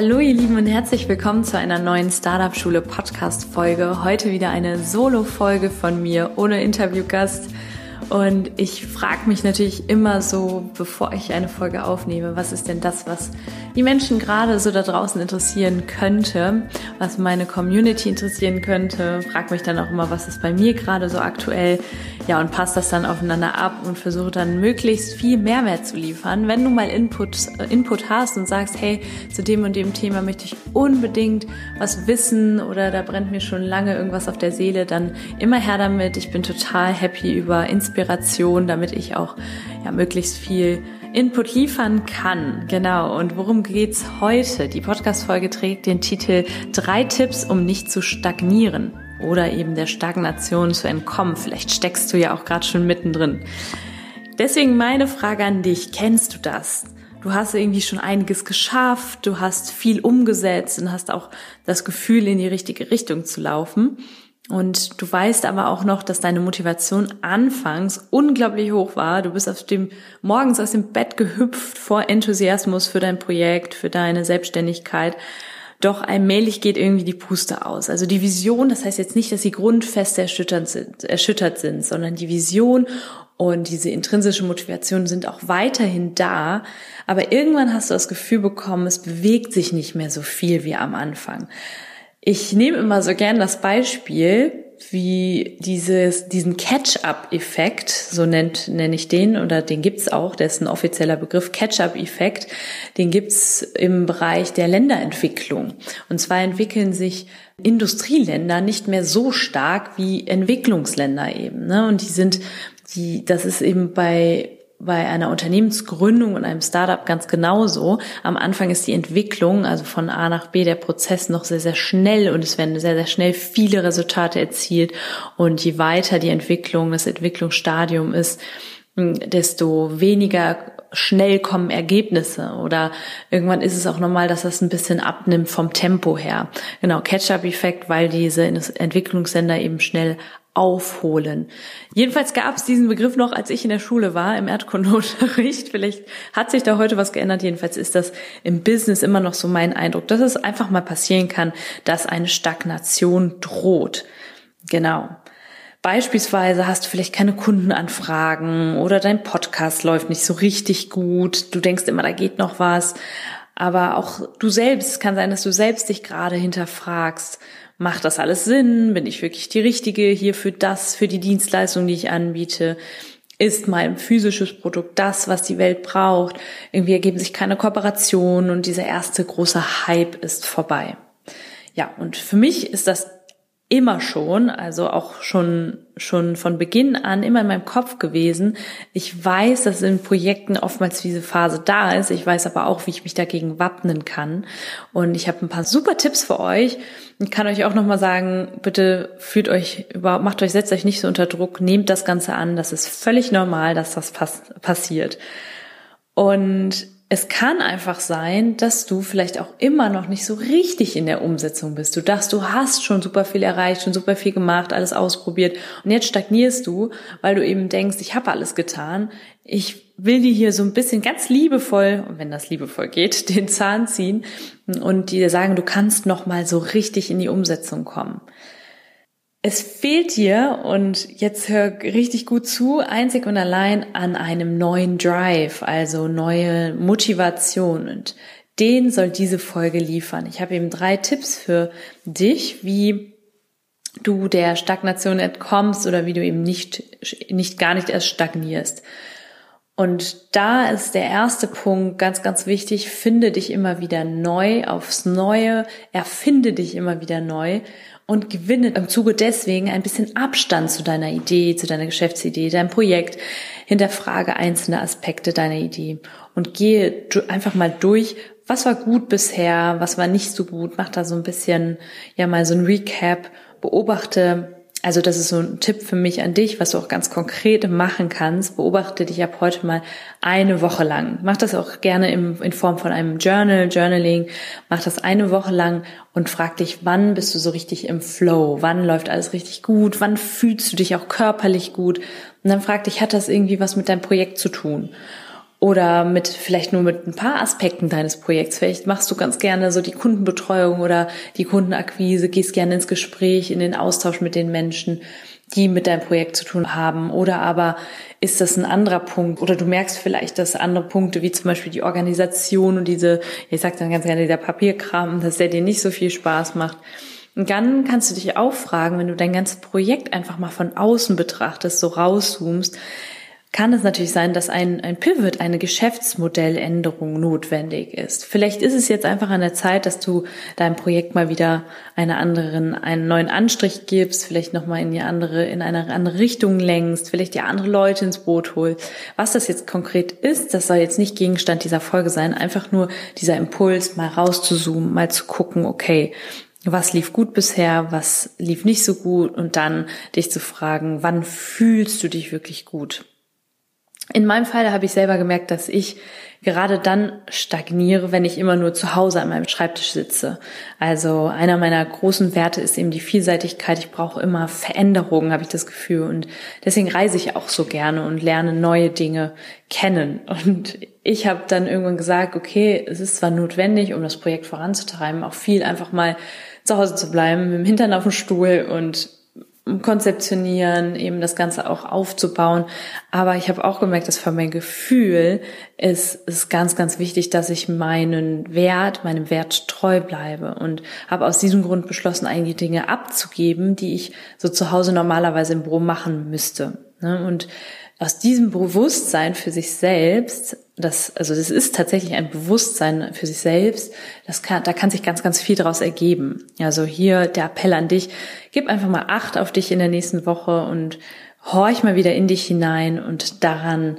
Hallo ihr Lieben und herzlich willkommen zu einer neuen Startup Schule Podcast Folge. Heute wieder eine Solo Folge von mir ohne Interviewgast. Und ich frage mich natürlich immer so, bevor ich eine Folge aufnehme, was ist denn das, was die Menschen gerade so da draußen interessieren könnte, was meine Community interessieren könnte. Frag mich dann auch immer, was ist bei mir gerade so aktuell. Ja, und passt das dann aufeinander ab und versuche dann möglichst viel Mehrwert zu liefern. Wenn du mal Input, äh, Input hast und sagst, hey, zu dem und dem Thema möchte ich unbedingt was wissen oder da brennt mir schon lange irgendwas auf der Seele, dann immer her damit. Ich bin total happy über Inspiration Inspiration, damit ich auch ja, möglichst viel Input liefern kann. Genau. Und worum geht's heute? Die Podcast-Folge trägt den Titel Drei Tipps, um nicht zu stagnieren oder eben der Stagnation zu entkommen. Vielleicht steckst du ja auch gerade schon mittendrin. Deswegen meine Frage an dich. Kennst du das? Du hast irgendwie schon einiges geschafft, du hast viel umgesetzt und hast auch das Gefühl, in die richtige Richtung zu laufen. Und du weißt aber auch noch, dass deine Motivation anfangs unglaublich hoch war. Du bist auf dem, morgens aus dem Bett gehüpft vor Enthusiasmus für dein Projekt, für deine Selbstständigkeit. Doch allmählich geht irgendwie die Puste aus. Also die Vision, das heißt jetzt nicht, dass die Grundfeste erschüttert sind, erschüttert sind, sondern die Vision und diese intrinsische Motivation sind auch weiterhin da. Aber irgendwann hast du das Gefühl bekommen, es bewegt sich nicht mehr so viel wie am Anfang. Ich nehme immer so gern das Beispiel, wie dieses, diesen Catch-up-Effekt, so nennt, nenne ich den, oder den gibt's auch, der ist ein offizieller Begriff, Catch-up-Effekt, den gibt's im Bereich der Länderentwicklung. Und zwar entwickeln sich Industrieländer nicht mehr so stark wie Entwicklungsländer eben. Ne? Und die sind, die, das ist eben bei bei einer Unternehmensgründung und einem Startup ganz genauso. Am Anfang ist die Entwicklung, also von A nach B, der Prozess noch sehr, sehr schnell und es werden sehr, sehr schnell viele Resultate erzielt. Und je weiter die Entwicklung, das Entwicklungsstadium ist, desto weniger schnell kommen Ergebnisse oder irgendwann ist es auch normal, dass das ein bisschen abnimmt vom Tempo her. Genau, Catch-up-Effekt, weil diese Entwicklungssender eben schnell aufholen. Jedenfalls gab es diesen Begriff noch, als ich in der Schule war, im Erdkundeunterricht. Vielleicht hat sich da heute was geändert. Jedenfalls ist das im Business immer noch so mein Eindruck, dass es einfach mal passieren kann, dass eine Stagnation droht. Genau. Beispielsweise hast du vielleicht keine Kundenanfragen oder dein Podcast läuft nicht so richtig gut. Du denkst immer, da geht noch was. Aber auch du selbst kann sein, dass du selbst dich gerade hinterfragst macht das alles Sinn? Bin ich wirklich die Richtige hier für das, für die Dienstleistung, die ich anbiete? Ist mein physisches Produkt das, was die Welt braucht? Irgendwie ergeben sich keine Kooperationen und dieser erste große Hype ist vorbei. Ja, und für mich ist das immer schon, also auch schon, schon von Beginn an immer in meinem Kopf gewesen. Ich weiß, dass in Projekten oftmals diese Phase da ist. Ich weiß aber auch, wie ich mich dagegen wappnen kann. Und ich habe ein paar super Tipps für euch. Ich kann euch auch nochmal sagen, bitte fühlt euch überhaupt, macht euch, setzt euch nicht so unter Druck, nehmt das Ganze an. Das ist völlig normal, dass das pass passiert. Und es kann einfach sein, dass du vielleicht auch immer noch nicht so richtig in der Umsetzung bist. Du dachtest, du hast schon super viel erreicht, schon super viel gemacht, alles ausprobiert und jetzt stagnierst du, weil du eben denkst, ich habe alles getan. Ich will dir hier so ein bisschen ganz liebevoll, wenn das liebevoll geht, den Zahn ziehen und dir sagen, du kannst noch mal so richtig in die Umsetzung kommen. Es fehlt dir, und jetzt hör richtig gut zu, einzig und allein an einem neuen Drive, also neue Motivation. Und den soll diese Folge liefern. Ich habe eben drei Tipps für dich, wie du der Stagnation entkommst oder wie du eben nicht, nicht gar nicht erst stagnierst. Und da ist der erste Punkt ganz, ganz wichtig. Finde dich immer wieder neu aufs Neue. Erfinde dich immer wieder neu und gewinne im Zuge deswegen ein bisschen Abstand zu deiner Idee, zu deiner Geschäftsidee, deinem Projekt. Hinterfrage einzelne Aspekte deiner Idee und gehe einfach mal durch, was war gut bisher, was war nicht so gut, mach da so ein bisschen, ja mal so ein Recap, beobachte, also das ist so ein Tipp für mich an dich, was du auch ganz konkret machen kannst. Beobachte dich ab heute mal eine Woche lang. Mach das auch gerne im, in Form von einem Journal, Journaling. Mach das eine Woche lang und frag dich, wann bist du so richtig im Flow? Wann läuft alles richtig gut? Wann fühlst du dich auch körperlich gut? Und dann frag dich, hat das irgendwie was mit deinem Projekt zu tun? Oder mit vielleicht nur mit ein paar Aspekten deines Projekts. Vielleicht machst du ganz gerne so die Kundenbetreuung oder die Kundenakquise, gehst gerne ins Gespräch, in den Austausch mit den Menschen, die mit deinem Projekt zu tun haben. Oder aber ist das ein anderer Punkt? Oder du merkst vielleicht, dass andere Punkte, wie zum Beispiel die Organisation und diese, ich sag dann ganz gerne, der Papierkram, dass der dir nicht so viel Spaß macht. Und dann kannst du dich auch fragen, wenn du dein ganzes Projekt einfach mal von außen betrachtest, so rauszoomst, kann es natürlich sein, dass ein, ein Pivot, eine Geschäftsmodelländerung notwendig ist. Vielleicht ist es jetzt einfach an der Zeit, dass du deinem Projekt mal wieder einer anderen, einen neuen Anstrich gibst, vielleicht nochmal in die andere, in eine andere Richtung lenkst, vielleicht dir andere Leute ins Boot holst. Was das jetzt konkret ist, das soll jetzt nicht Gegenstand dieser Folge sein, einfach nur dieser Impuls, mal rauszuzoomen, mal zu gucken, okay, was lief gut bisher, was lief nicht so gut und dann dich zu fragen, wann fühlst du dich wirklich gut? In meinem Fall habe ich selber gemerkt, dass ich gerade dann stagniere, wenn ich immer nur zu Hause an meinem Schreibtisch sitze. Also einer meiner großen Werte ist eben die Vielseitigkeit. Ich brauche immer Veränderungen, habe ich das Gefühl. Und deswegen reise ich auch so gerne und lerne neue Dinge kennen. Und ich habe dann irgendwann gesagt, okay, es ist zwar notwendig, um das Projekt voranzutreiben, auch viel einfach mal zu Hause zu bleiben, mit dem Hintern auf dem Stuhl und konzeptionieren, eben das Ganze auch aufzubauen. Aber ich habe auch gemerkt, dass für mein Gefühl ist es ganz, ganz wichtig, dass ich meinen Wert, meinem Wert treu bleibe und habe aus diesem Grund beschlossen, einige Dinge abzugeben, die ich so zu Hause normalerweise im Büro machen müsste. Ne? Und aus diesem Bewusstsein für sich selbst, das, also das ist tatsächlich ein Bewusstsein für sich selbst, das kann, da kann sich ganz, ganz viel daraus ergeben. Also hier der Appell an dich, gib einfach mal Acht auf dich in der nächsten Woche und horch mal wieder in dich hinein und daran,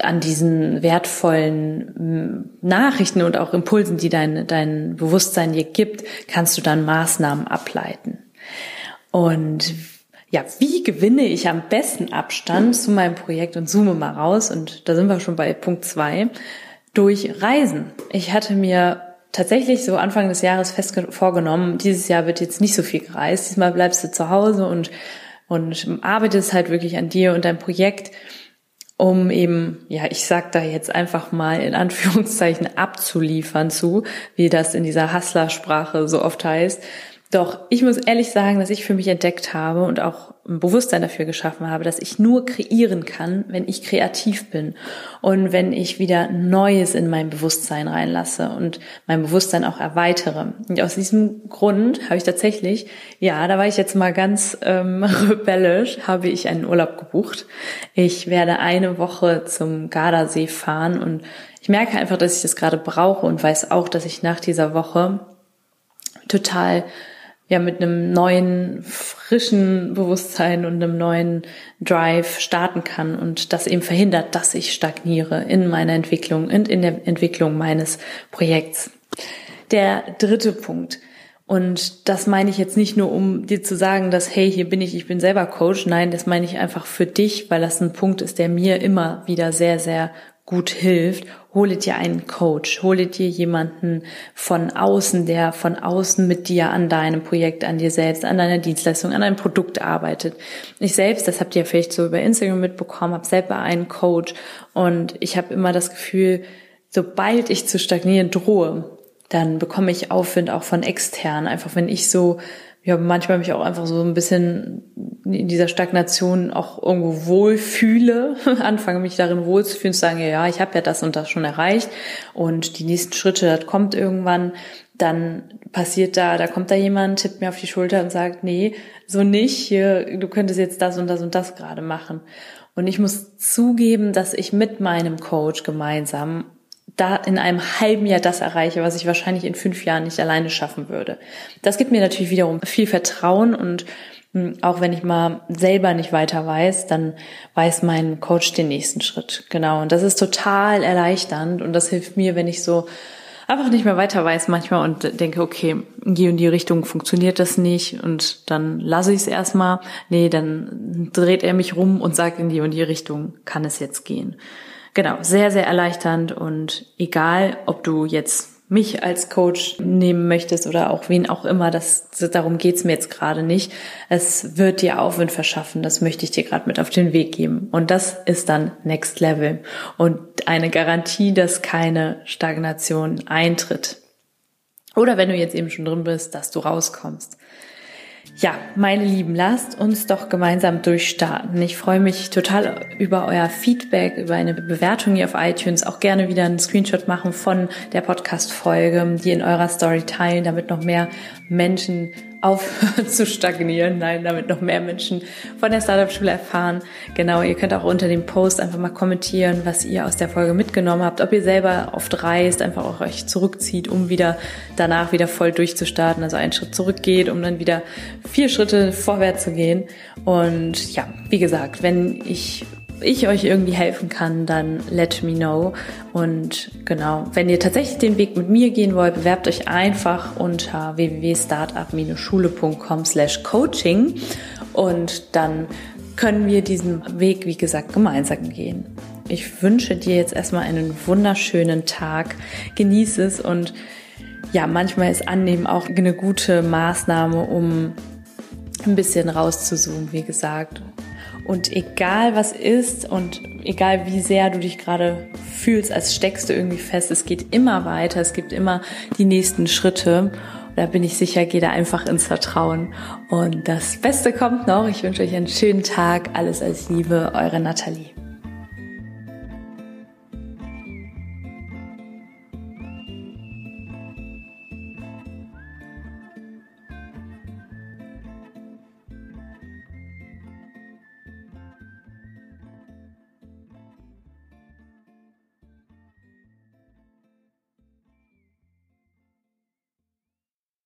an diesen wertvollen Nachrichten und auch Impulsen, die dein, dein Bewusstsein dir gibt, kannst du dann Maßnahmen ableiten. Und ja, wie gewinne ich am besten Abstand zu meinem Projekt und zoome mal raus? Und da sind wir schon bei Punkt zwei durch Reisen. Ich hatte mir tatsächlich so Anfang des Jahres fest vorgenommen, dieses Jahr wird jetzt nicht so viel gereist, diesmal bleibst du zu Hause und, und arbeitest halt wirklich an dir und deinem Projekt, um eben, ja, ich sag da jetzt einfach mal in Anführungszeichen abzuliefern zu, wie das in dieser Hustler-Sprache so oft heißt, doch ich muss ehrlich sagen, dass ich für mich entdeckt habe und auch ein Bewusstsein dafür geschaffen habe, dass ich nur kreieren kann, wenn ich kreativ bin und wenn ich wieder Neues in mein Bewusstsein reinlasse und mein Bewusstsein auch erweitere. Und aus diesem Grund habe ich tatsächlich, ja, da war ich jetzt mal ganz ähm, rebellisch, habe ich einen Urlaub gebucht. Ich werde eine Woche zum Gardasee fahren und ich merke einfach, dass ich das gerade brauche und weiß auch, dass ich nach dieser Woche total ja mit einem neuen, frischen Bewusstsein und einem neuen Drive starten kann und das eben verhindert, dass ich stagniere in meiner Entwicklung und in der Entwicklung meines Projekts. Der dritte Punkt. Und das meine ich jetzt nicht nur, um dir zu sagen, dass, hey, hier bin ich, ich bin selber Coach. Nein, das meine ich einfach für dich, weil das ein Punkt ist, der mir immer wieder sehr, sehr gut hilft, hole dir einen Coach, hole dir jemanden von außen, der von außen mit dir an deinem Projekt, an dir selbst, an deiner Dienstleistung, an deinem Produkt arbeitet. Ich selbst, das habt ihr vielleicht so über Instagram mitbekommen, habe selber einen Coach und ich habe immer das Gefühl, sobald ich zu stagnieren drohe, dann bekomme ich Aufwind auch von extern. Einfach wenn ich so ja, manchmal mich auch einfach so ein bisschen in dieser Stagnation auch irgendwo wohlfühle, anfange mich darin wohlzufühlen, zu sagen, ja, ich habe ja das und das schon erreicht und die nächsten Schritte, das kommt irgendwann, dann passiert da, da kommt da jemand, tippt mir auf die Schulter und sagt, nee, so nicht, hier, du könntest jetzt das und das und das gerade machen. Und ich muss zugeben, dass ich mit meinem Coach gemeinsam da in einem halben Jahr das erreiche, was ich wahrscheinlich in fünf Jahren nicht alleine schaffen würde. Das gibt mir natürlich wiederum viel Vertrauen und hm, auch wenn ich mal selber nicht weiter weiß, dann weiß mein Coach den nächsten Schritt. Genau. Und das ist total erleichternd und das hilft mir, wenn ich so einfach nicht mehr weiter weiß manchmal und denke, okay, in die und die Richtung funktioniert das nicht und dann lasse ich es erstmal. Nee, dann dreht er mich rum und sagt, in die und die Richtung kann es jetzt gehen. Genau, sehr, sehr erleichternd und egal, ob du jetzt mich als Coach nehmen möchtest oder auch wen auch immer, das, darum geht's mir jetzt gerade nicht. Es wird dir Aufwind verschaffen, das möchte ich dir gerade mit auf den Weg geben. Und das ist dann Next Level und eine Garantie, dass keine Stagnation eintritt. Oder wenn du jetzt eben schon drin bist, dass du rauskommst. Ja, meine Lieben, lasst uns doch gemeinsam durchstarten. Ich freue mich total über euer Feedback, über eine Bewertung hier auf iTunes. Auch gerne wieder einen Screenshot machen von der Podcast-Folge, die in eurer Story teilen, damit noch mehr Menschen aufhören zu stagnieren. Nein, damit noch mehr Menschen von der Startup-Schule erfahren. Genau, ihr könnt auch unter dem Post einfach mal kommentieren, was ihr aus der Folge mitgenommen habt. Ob ihr selber oft reist, einfach auch euch zurückzieht, um wieder danach wieder voll durchzustarten. Also einen Schritt zurückgeht, um dann wieder vier Schritte vorwärts zu gehen. Und ja, wie gesagt, wenn ich ich euch irgendwie helfen kann, dann let me know. Und genau, wenn ihr tatsächlich den Weg mit mir gehen wollt, bewerbt euch einfach unter www.startup-schule.com slash coaching und dann können wir diesen Weg, wie gesagt, gemeinsam gehen. Ich wünsche dir jetzt erstmal einen wunderschönen Tag. Genieße es und ja, manchmal ist Annehmen auch eine gute Maßnahme, um ein bisschen rauszuzoomen, wie gesagt. Und egal was ist und egal wie sehr du dich gerade fühlst, als steckst du irgendwie fest, es geht immer weiter, es gibt immer die nächsten Schritte. Da bin ich sicher, geh da einfach ins Vertrauen. Und das Beste kommt noch. Ich wünsche euch einen schönen Tag. Alles als Liebe, eure Nathalie.